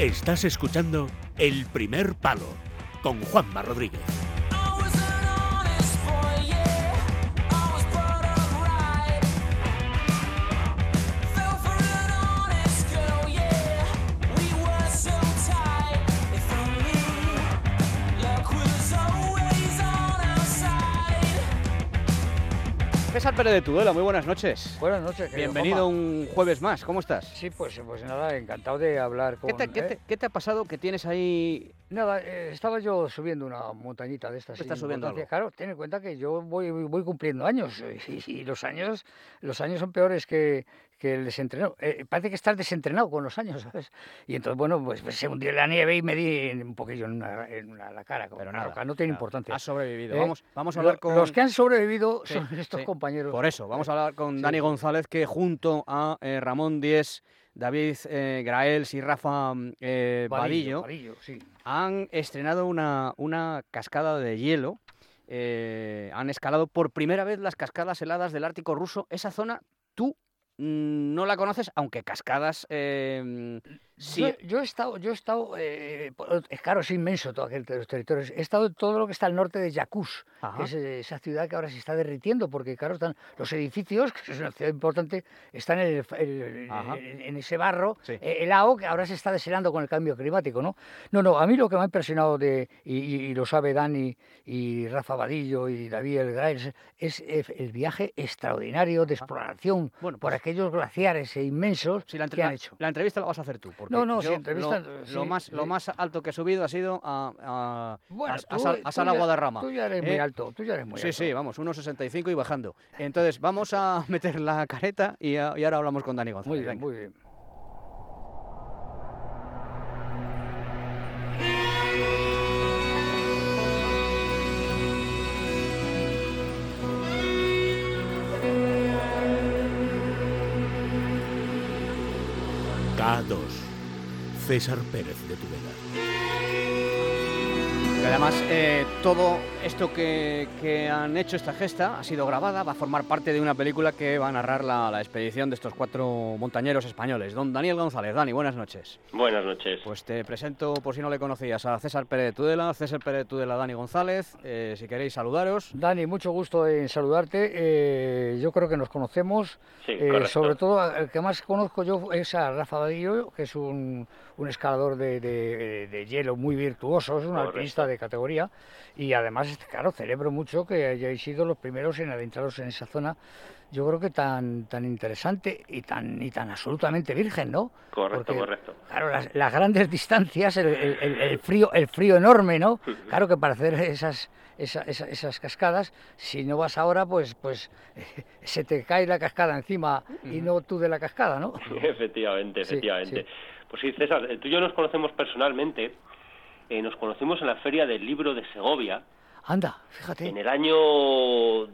Estás escuchando El Primer Palo con Juanma Rodríguez. César Pérez de Tudela, muy buenas noches. Buenas noches. Bienvenido Juanma. un jueves más, ¿cómo estás? Sí, pues, pues nada, encantado de hablar con... ¿Qué te, qué ¿eh? te- qué te ha pasado que tienes ahí? Nada, eh, estaba yo subiendo una montañita de estas. ¿Estás subiendo algo? Claro, ten en cuenta que yo voy, voy cumpliendo años eh, y, y los años los años son peores que, que el desentreno. Eh, parece que estás desentrenado con los años, ¿sabes? Y entonces, bueno, pues, pues se hundió la nieve y me di un poquillo en, una- en una- la cara. Pero nada, no tiene nada, importancia. Has sobrevivido. ¿Eh? Vamos, vamos a Lo- hablar con... Los que han sobrevivido Sí, son estos sí. compañeros. Por eso, vamos a hablar con Sí. Dani González, que junto a eh, Ramón Díez, David Graels y Rafa mm, Vadillo, han estrenado una, una cascada de hielo. han escalado por primera vez las cascadas heladas del Ártico ruso. Esa zona, tú no la conoces, aunque cascadas eh, mm, sí. Yo, yo he estado, yo he estado, eh, es claro, es inmenso todo aquel los territorios. He estado en todo lo que está al norte de que es eh, esa ciudad que ahora se está derritiendo, porque claro, están los edificios, que es una ciudad importante, están en, el- el- en- ese barro Sí. eh, helado que ahora se está deshelando con el cambio climático, ¿no? No, no, a mí lo que me ha impresionado de, y, y- y lo sabe Dani y Rafa Vadillo y David El es eh, el viaje extraordinario de exploración Bueno, por pues- aquellos glaciares e inmensos Sí, la, que han hecho. la entrevista la vas a hacer tú. Porque No, no, sí, yo entrevista, Lo, sí, lo más, lo sí. más alto que he subido ha sido a, a, Bueno, a- a tú- Sal- a tú Sala Guadarrama. Tú ya eres muy ¿eh? alto, tú ya eres muy Sí, alto. sí, vamos, 1,65 y bajando. Entonces, vamos a meter la careta y, a- y ahora hablamos con Dani González. Muy bien, venga. muy bien. César Pérez de Tudela. Que además, eh, todo esto que, que han hecho, esta gesta, ha sido grabada, va a formar parte de una película que va a narrar la, la expedición de estos cuatro montañeros españoles. Don Daniel González. Dani, buenas noches. Buenas noches. Pues te presento, por si no le conocías, a César Pérez de Tudela, César Pérez de Tudela, Dani González. Eh, si queréis saludaros. Dani, mucho gusto en saludarte. eh, yo creo que nos conocemos. Sí, eh, sobre todo, el que más conozco yo es a Rafa Vadillo, que es un, un escalador de, de- de hielo muy virtuoso, es un Correcto. alpinista de categoría. Y además, claro, celebro mucho que hayáis sido los primeros en adentraros en esa zona. Yo creo que tan, tan interesante y tan, y tan absolutamente virgen, ¿no? Correcto, Porque, correcto. Claro, las, las grandes distancias, el, el- el- el frío, el frío enorme, ¿no? Claro que para hacer esas, esa- esa- esas cascadas, si no vas ahora, pues, pues se te cae la cascada encima y no tú de la cascada, ¿no? efectivamente, efectivamente. sí. Pues sí, César, eh, tú y yo nos conocemos personalmente. Eh, nos conocimos en la Feria del Libro de Segovia Anda, fíjate, en el año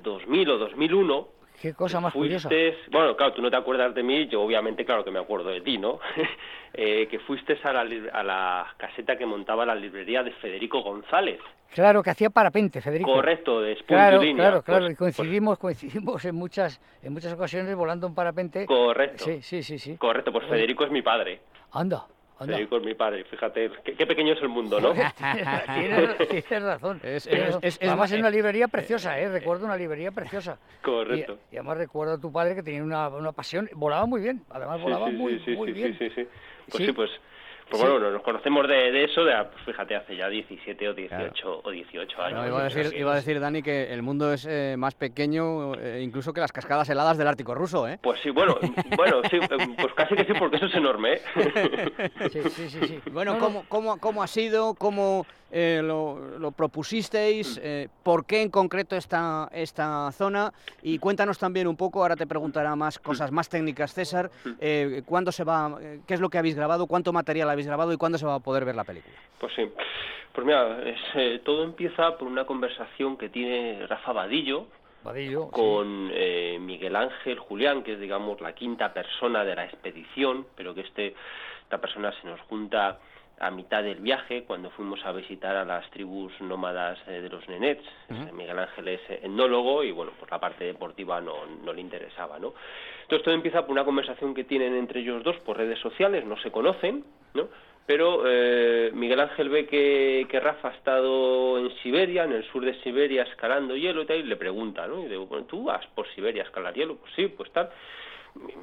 2000 o 2001. qué cosa más curiosa. Fuiste, bueno, claro, tú no te acuerdas de mí, yo obviamente, claro que me acuerdo de ti, ¿no? Eh, que fuiste a la, li- a la caseta que montaba la librería de Federico González. Claro, que hacía parapente, Federico. Correcto, de Claro, y claro, claro, Pues- y coincidimos, coincidimos en muchas, en muchas ocasiones volando en parapente. Correcto. Sí, sí, sí, sí. Correcto, pues Federico es mi padre. Anda, anda. Federico es mi padre, fíjate, qué, qué pequeño es el mundo, ¿no? tienes, tienes razón. Es- es- es- es además, en una librería preciosa, ¿eh? Recuerdo una librería preciosa. Correcto. Y, y además recuerdo a tu padre que tenía una, una pasión, volaba muy bien, además volaba sí, muy, sí, muy sí, bien. sí, sí, sí. Pues Sí. sí, pues, pues Sí. bueno, nos conocemos de, de eso, de, pues fíjate, hace ya 17 o 18 o 18 años. Iba, a decir, iba a decir, Dani, que el mundo es eh, más pequeño eh, incluso que las cascadas heladas del Ártico ruso, ¿eh? Pues sí, bueno, bueno, sí, eh, pues casi que sí, porque eso es enorme, ¿eh? Sí, sí, sí, sí. Bueno, No, no, ¿cómo, cómo, cómo ha sido? ¿Cómo eh, lo, lo propusisteis? Eh, ¿Por qué en concreto esta, esta zona? Y cuéntanos también un poco, ahora te preguntará más cosas más técnicas César, eh, ¿cuándo se va, eh, qué es lo que habéis grabado, cuánto material habéis grabado y cuándo se va a poder ver la película? Pues sí. Pues mira, es, eh, todo empieza por una conversación que tiene Rafa Vadillo Vadillo, sí. con eh, Miguel Ángel Julián, que es, digamos, la quinta persona de la expedición, pero que este, esta persona se nos junta a mitad del viaje, cuando fuimos a visitar a las tribus nómadas eh, de los Nenets. Eh, Miguel Ángel es eh, etnólogo y, bueno, pues la parte deportiva no, no le interesaba, ¿no? Entonces todo empieza por una conversación que tienen entre ellos dos por redes sociales, no se conocen, ¿no? pero eh, Miguel Ángel ve que, que, Rafa ha estado en Siberia, en el sur de Siberia, escalando hielo y tal, y le pregunta, ¿no? Y digo, bueno, ¿tú vas por Siberia a escalar hielo? Pues sí, pues tal.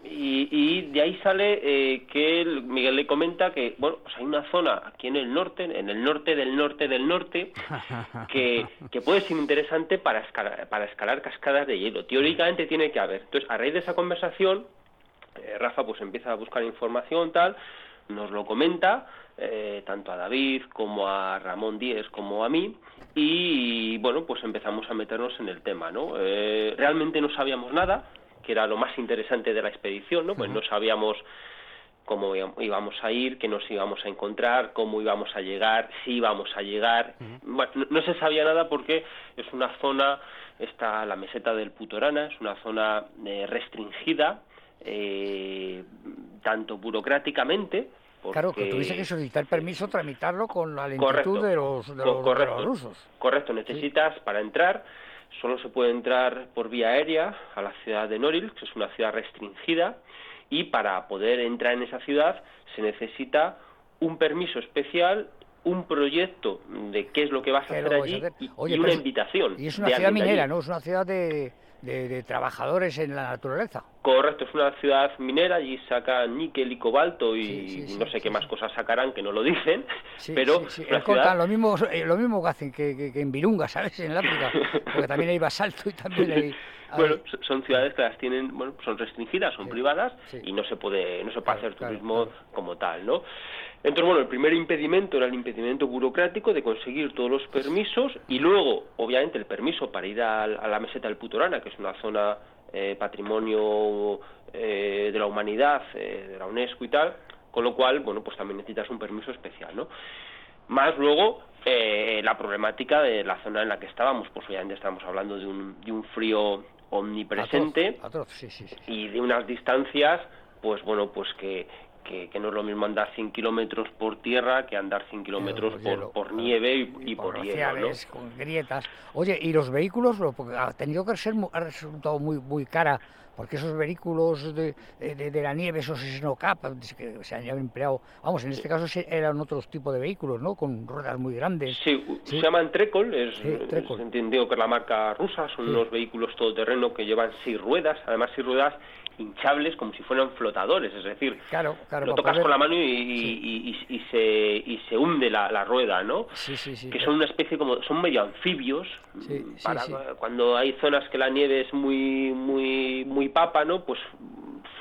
Y, y de ahí sale eh, que Miguel le comenta que, bueno, pues hay una zona aquí en el norte, en el norte del norte del norte, que, que puede ser interesante para escalar, para escalar cascadas de hielo. Teóricamente tiene que haber. Entonces, a raíz de esa conversación, eh, Rafa pues empieza a buscar información, tal, nos lo comenta, eh, tanto a David como a Ramón Díez como a mí, y bueno, pues empezamos a meternos en el tema, ¿no? Eh, realmente no sabíamos nada, que era lo más interesante de la expedición, ¿no? Pues no sabíamos cómo íbamos a ir, qué nos íbamos a encontrar, cómo íbamos a llegar, si íbamos a llegar. bueno, no, se sabía nada porque es una zona, está la meseta del Putorana, es una zona eh, restringida, eh, tanto burocráticamente, Claro, que tuviese que solicitar permiso, tramitarlo con la lentitud de, los, de, los, rusos. Correcto, necesitas para entrar, solo se puede entrar por vía aérea a la ciudad de Noril, que es una ciudad restringida, y para poder entrar en esa ciudad se necesita un permiso especial un proyecto de qué es lo que vas a hacer allí y, una invitación. Y es una ciudad minera, ¿no? Es una ciudad de, de, trabajadadores en la naturaleza. Correcto, es una ciudad minera, allí sacan níquel y cobalto y no sé qué más cosas sacarán que no lo dicen, pero ciudad... lo mismo eh, lo mismo que hacen que, en Virunga, ¿sabes? En el África, porque también hay basalto y también hay... Bueno, son ciudades que las tienen, bueno, son restringidas, son privadas y no se puede no se puede hacer turismo como tal, ¿no? Entonces, bueno, el primer impedimento era el impedimento burocrático de conseguir todos los permisos y luego, obviamente, el permiso para ir a, la meseta del Putorana, que es una zona eh, patrimonio eh, de la humanidad, eh, de la UNESCO y tal, con lo cual, bueno, pues también necesitas un permiso especial, ¿no? Más luego la problemática de la zona en la que estábamos, pues obviamente estamos hablando de un, de un frío omnipresente y de unas distancias, pues bueno, pues que, que, no es lo mismo andar 100 kilómetros por tierra que andar 100 kilómetros por, por, nieve y, por, hielo, con grietas. Oye, ¿y los vehículos? ha tenido que ser, ha resultado muy, muy cara, porque esos vehículos de, de, la nieve, esos snowcap, que se han empleado, vamos, en este caso eran otros tipos de vehículos, ¿no? Con ruedas muy grandes. Sí, se llaman Trekol, es, entendido que es la marca rusa, son unos vehículos todoterreno que llevan seis ruedas, además seis ruedas hinchables como si fueran flotadores, es decir, claro, lo tocas con la mano y, y, se, y se hunde la, la rueda, ¿no? Sí, sí, sí, que son una especie como, son medio anfibios, para, cuando hay zonas que la nieve es muy, muy, muy papa, ¿no? Pues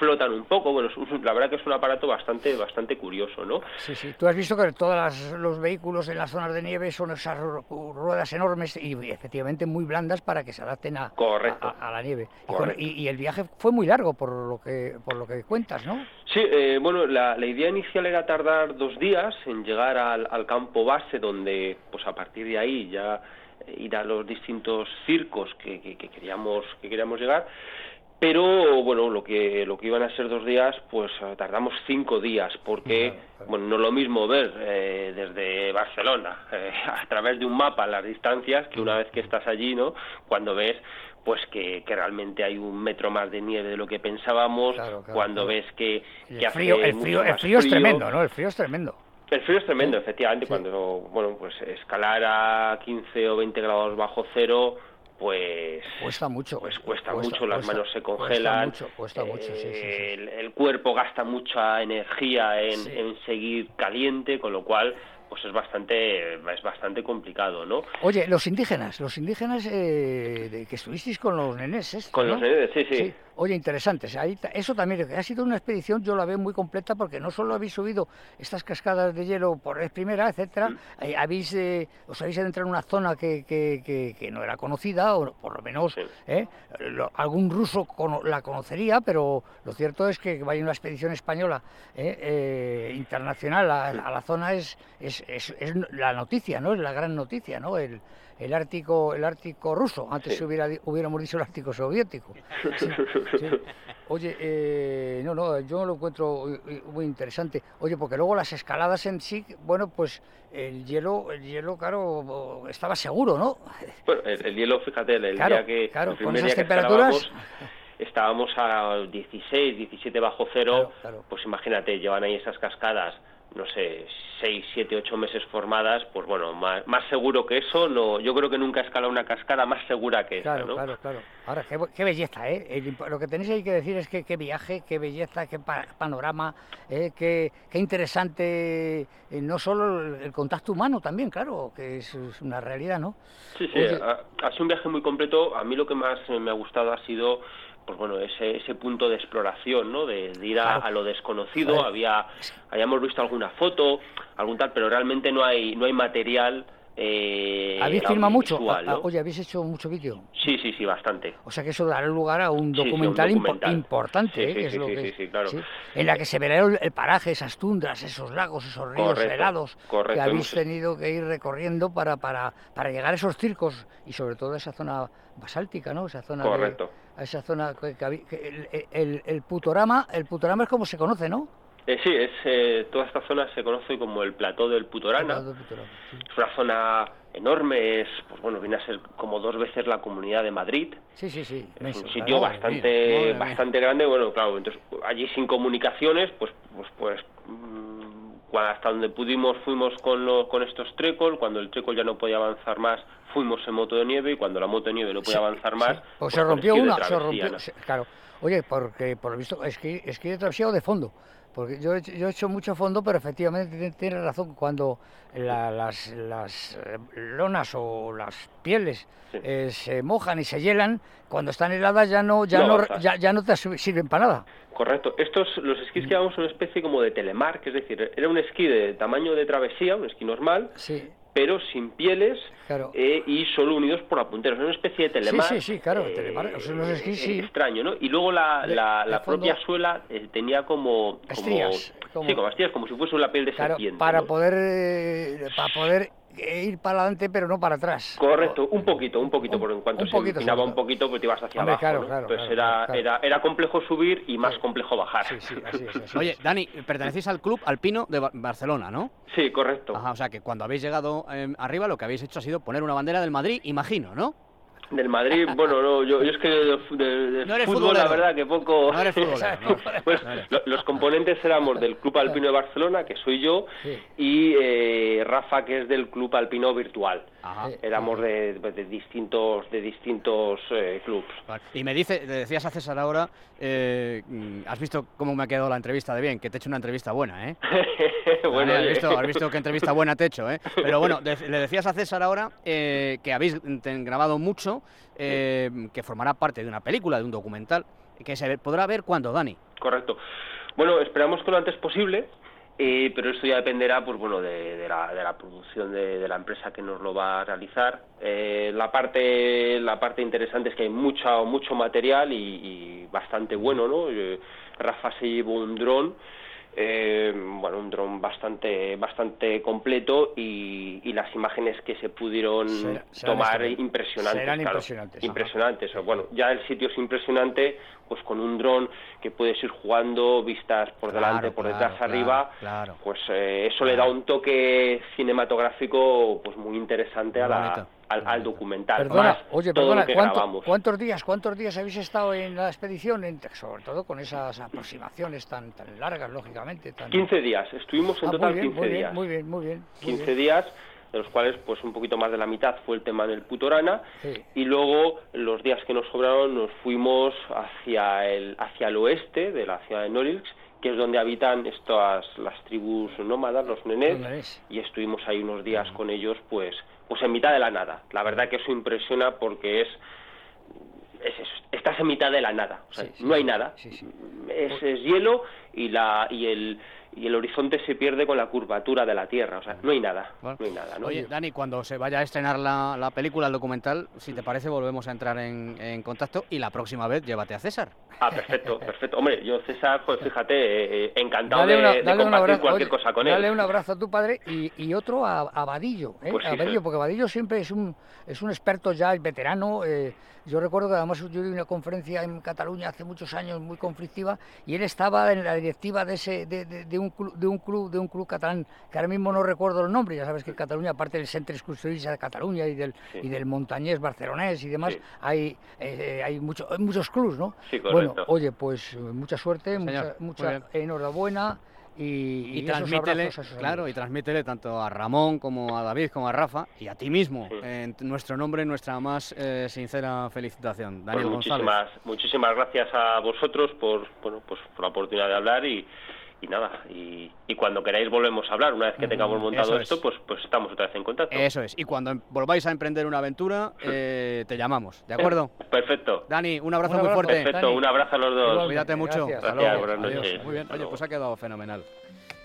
flotan un poco. Bueno, la verdad que es un aparato bastante bastante curioso, ¿no? Sí, sí. Tú has visto que todos los vehículos en las zonas de nieve son esas ruedas enormes y efectivamente muy blandas para que se adapten a, a, la nieve. Y, el viaje fue muy largo por lo que por lo que cuentas, ¿no? Sí, eh, bueno, la, idea inicial era tardar dos días en llegar al, campo base donde, pues a partir de ahí ya ir a los distintos circos que, que queríamos que queríamos llegar pero bueno lo que lo que iban a ser dos días pues eh, tardamos cinco días porque bueno no es lo mismo ver eh, desde Barcelona eh, a través de un mapa las distancias que una vez que estás allí no cuando ves pues que, que realmente hay un metro más de nieve de lo que pensábamos cuando ves que, que el frío, el frío, el frío es tremendo no el frío es tremendo. El frío es tremendo efectivamente cuando bueno pues escalar a 15 o 20 grados bajo cero pues cuesta mucho. pues cuesta, mucho las manos se congelan cuesta mucho, el, cuerpo gasta mucha energía en, en, seguir caliente con lo cual pues es bastante es bastante complicado, ¿no? Oye, los indígenas, los indígenas eh, de que estuvisteis con los nenes, con los nenes, sí, sí, Oye, interesantes. Ahí, eso también ha sido una expedición, yo la veo muy completa porque no solo habéis subido estas cascadas de hielo por vez primera, etcétera, mm. eh, habéis eh, os habéis adentrado en una zona que, que, que, no era conocida, o por lo menos algún ruso la conocería, pero lo cierto es que vaya una expedición española internacional a, a, la zona es, es es, la noticia, ¿no? Es la gran noticia, ¿no? El, el Ártico el Ártico ruso. Antes hubiera, hubiéramos dicho el Ártico soviético. Oye, eh, no, no, yo lo encuentro muy interesante. Oye, porque luego las escaladas en sí, bueno, pues el hielo, el hielo, claro, estaba seguro, ¿no? Bueno, el, hielo, fíjate, el día que, claro, con esas temperaturas estábamos a 16, 17 bajo cero, pues imagínate, llevan ahí esas cascadas no sé, seis, siete, ocho meses formadas, pues bueno, más, más seguro que eso, no, yo creo que nunca he escalado una cascada más segura que esa, Claro, ¿no? claro, claro. Ahora, qué, qué belleza, ¿eh? El lo que tenéis ahí que decir es que qué viaje, qué belleza, qué pa- panorama, ¿eh? qué, qué interesante, eh, no solo el, el contacto humano también, claro, que es, es una realidad, ¿no? Sí, sí, Oye. ha, ha sido un viaje muy completo. A mí lo que más me ha gustado ha sido pues bueno, ese, ese punto de exploración, ¿no? De, de ir a, Claro. a lo desconocido. Había, habíamos visto alguna foto, algún tal, pero realmente no hay, no hay material. Eh, ¿Habéis filmado mucho? Ah, ¿no? ah, Oye, ¿habéis hecho mucho vídeo? Sí, sí, sí, bastante. O sea que eso dará lugar a un Sí, sí, un documental, impo- importante, Sí, ¿eh? sí, que es sí, que claro. en la que se verá el, paraje, esas tundras, esos lagos, esos ríos Correcto, helados que habéis tenido que ir recorriendo para, para, para llegar a esos circos y sobre todo a esa zona basáltica, ¿no? Esa zona de- Correcto. a esa zona que, que que el, el- el Putorama, el Putorama es como se conoce, ¿no? Eh, sí, es, eh, toda esta zona se conoce como el plató del Putorana. Sí. Es una zona enorme, es, pues bueno, viene a ser como dos veces la comunidad de Madrid. Sí, sí, sí. Es un sitio bastante bastante grande, bueno, claro, entonces allí sin comunicaciones, pues pues pues mm, hasta donde pudimos fuimos con lo- con estos trecol, cuando el trecol ya no podía avanzar más, fuimos en moto de nieve y cuando la moto de nieve no podía avanzar más, Sí, pues Pues se rompió una, se rompió, claro. Oye, porque por lo visto esquí, esquí de travesía o de fondo. Porque yo he, hecho- yo he hecho mucho fondo, pero efectivamente tiene- tienes razón, cuando la- las, las eh, lonas o las pieles Sí. eh, se mojan y se hielan, cuando están heladas ya no, ya No ya, ya no te sirven para nada. Correcto. Estos, los esquís que llamamos una especie como de telemark, es decir, era un esquí de tamaño de travesía, un esquí normal, Sí, pero sin pieles claro. eh, y solo unidos por apunteros. Es una especie de telemark. sí, sí, claro, telemark, o sea, los esquís, sí. Extraño, ¿no? Y luego la, De- la, de la propia suela eh, tenía como... Estrías, como- Sí, como estrías, como si fuese una piel de Claro, serpiente. para ¿no? poder, eh, para poder eh, ir para adelante, pero no para atrás. Correcto, un poquito, un poquito, Un- porque en cuanto un se sobre un poquito, pues te ibas hacia Hombre, abajo, claro, ¿no? claro, Entonces claro, era, claro. Era, era complejo subir y más complejo bajar. Sí, sí, así es. así Oye. Dani, pertenecéis al Club Alpino de Ba- Barcelona, ¿no? Sí, correcto. Ajá, o sea que cuando habéis llegado eh, arriba lo que habéis hecho ha sido poner una bandera del Madrid, imagino, ¿no? Del Madrid, bueno, no, yo, yo es que de, de- de No eres fútbol, la verdad, que poco... No eres futbolero. Pues, No los componentes éramos del Club Alpino de Barcelona, que soy yo, Sí. y eh, Rafa, que es del Club Alpino Virtual. Ajá. Sí. Éramos de, de distintos de distintos eh, clubs. Y me dice, le decías a César ahora, eh, mm, has visto cómo me ha quedado la entrevista de bien, que te he hecho una entrevista buena, ¿eh? bueno, has, oye. visto, has visto qué entrevista buena te he hecho, ¿eh? Pero bueno, le decías a César ahora eh, que habéis grabado mucho, eh, que formará parte de una película, de un documental, que se podrá ver cuando, Dani. Correcto. Bueno, esperamos que lo antes posible, eh, pero esto ya dependerá, pues bueno, de, la, de la producción de, de la empresa que nos lo va a realizar. Eh, la parte la parte interesante es que hay mucho mucho material y, y bastante bueno, ¿no? Eh, Rafa se llevó un dron. Eh, bueno, un dron bastante bastante completo y, y las imágenes que se pudieron Será- tomar impresionantes. Serán claro. impresionantes. Impresionantes. Bueno, ya el sitio es impresionante, pues con un dron que puedes ir jugando, vistas por Claro, delante, por claro, detrás, arriba, pues eh, eso le da un toque cinematográfico pues muy interesante a la- al, documental. Perdona, Más oye, todo perdona, lo que ¿cuánto- grabamos. ¿cuántos días, cuántos días habéis estado en la expedición? En- sobre todo con esas aproximaciones tan, tan largas, lógicamente. Tan... 15 días, estuvimos en Ah, total muy bien, 15 muy días. bien, muy bien, muy bien. muy 15 bien. días, de los cuales pues un poquito más de la mitad fue el tema del Putorana Sí. y luego los días que nos sobraron nos fuimos hacia el hacia el oeste de la ciudad de Norilsk, que es donde habitan estas las tribus nómadas, los nenés, y estuvimos ahí unos días con ellos pues pues en mitad de la nada. La verdad que eso impresiona porque es es estás en mitad de la nada, o sea, Sí, sí, no hay nada, sí. Es, es hielo y la y el y el horizonte se pierde con la curvatura de la tierra, o sea, no hay nada, Bueno. no hay nada, ¿no? Oye, Dani, cuando se vaya a estrenar la, la película, el documental, si te parece, volvemos a entrar en, en contacto y la próxima vez llévate a César. Ah, perfecto, perfecto. Hombre, yo César, pues fíjate, eh, eh, encantado Dale, de, una- de dale compartir abrazo, cualquier oye, cosa con él. dale un abrazo a tu padre y, y otro a, a Vadillo, ¿eh? Pues sí, a Vadillo, sí. porque Vadillo siempre es un, es un experto ya, es veterano. eh, yo recuerdo que además yo di una conferencia en Cataluña hace muchos años muy conflictiva y él estaba en la directiva de ese de, de- de un club de un club de un club catalán que ahora mismo no recuerdo el nombre. Ya sabes que en Cataluña, aparte del Centre Excursionista de Cataluña y del Sí. y del Montañés barcelonés y demás, Sí. hay eh, hay mucho, hay muchos clubs, ¿no? Sí, Bueno, oye, pues eh, mucha suerte, Señor, mucha, mucha enhorabuena y, y, transmítele, claro, y transmítele tanto a Ramón como a David como a Rafa y a ti mismo en nuestro nombre nuestra más eh, sincera felicitación, Daniel pues muchísimas, Muchísimas gracias a vosotros por bueno pues por la oportunidad de hablar y y nada, y, cuando queráis volvemos a hablar. Una vez que tengamos montado esto, pues, pues estamos otra vez en contacto. Eso es. Y cuando volváis a emprender una aventura, eh, te llamamos, ¿de acuerdo? Perfecto. Dani, un abrazo, muy fuerte. Perfecto, un abrazo a los dos. Cuídate mucho. Gracias, buenas noches. Muy bien, oye, pues ha quedado fenomenal.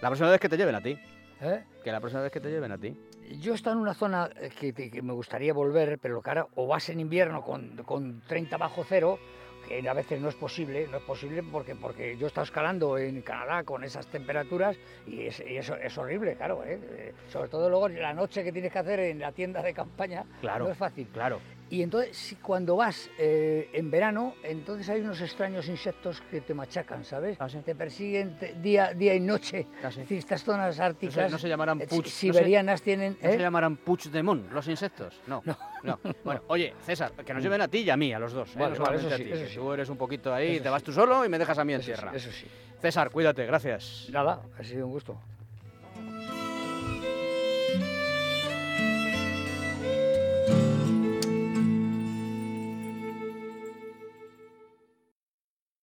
La próxima vez que te lleven a ti. ¿Eh? Que la próxima vez que te lleven a ti. Yo estoy en una zona que, me gustaría volver, pero claro, o vas en invierno con, con 30 bajo cero que a veces no es posible, no es posible porque, porque yo he estado escalando en Canadá con esas temperaturas y, es, eso es horrible, claro, ¿eh? Eh, sobre todo luego la noche que tienes que hacer en la tienda de campaña, claro, no es fácil. Claro. Y entonces, cuando vas eh, en verano, entonces hay unos extraños insectos que te machacan, ¿sabes? Ah, te persiguen día, día y noche. Ah, estas zonas árticas. No se, llamarán puch, siberianas tienen. ¿No se llamarán puch de mon, los insectos? No. no. Bueno, oye, César, que nos lleven a ti y a mí, a los dos. ¿eh? eso sí, Tú eres un poquito ahí, te vas tú solo y me dejas a mí en eso tierra. eso sí. César, cuídate, gracias. Nada, ha sido un gusto.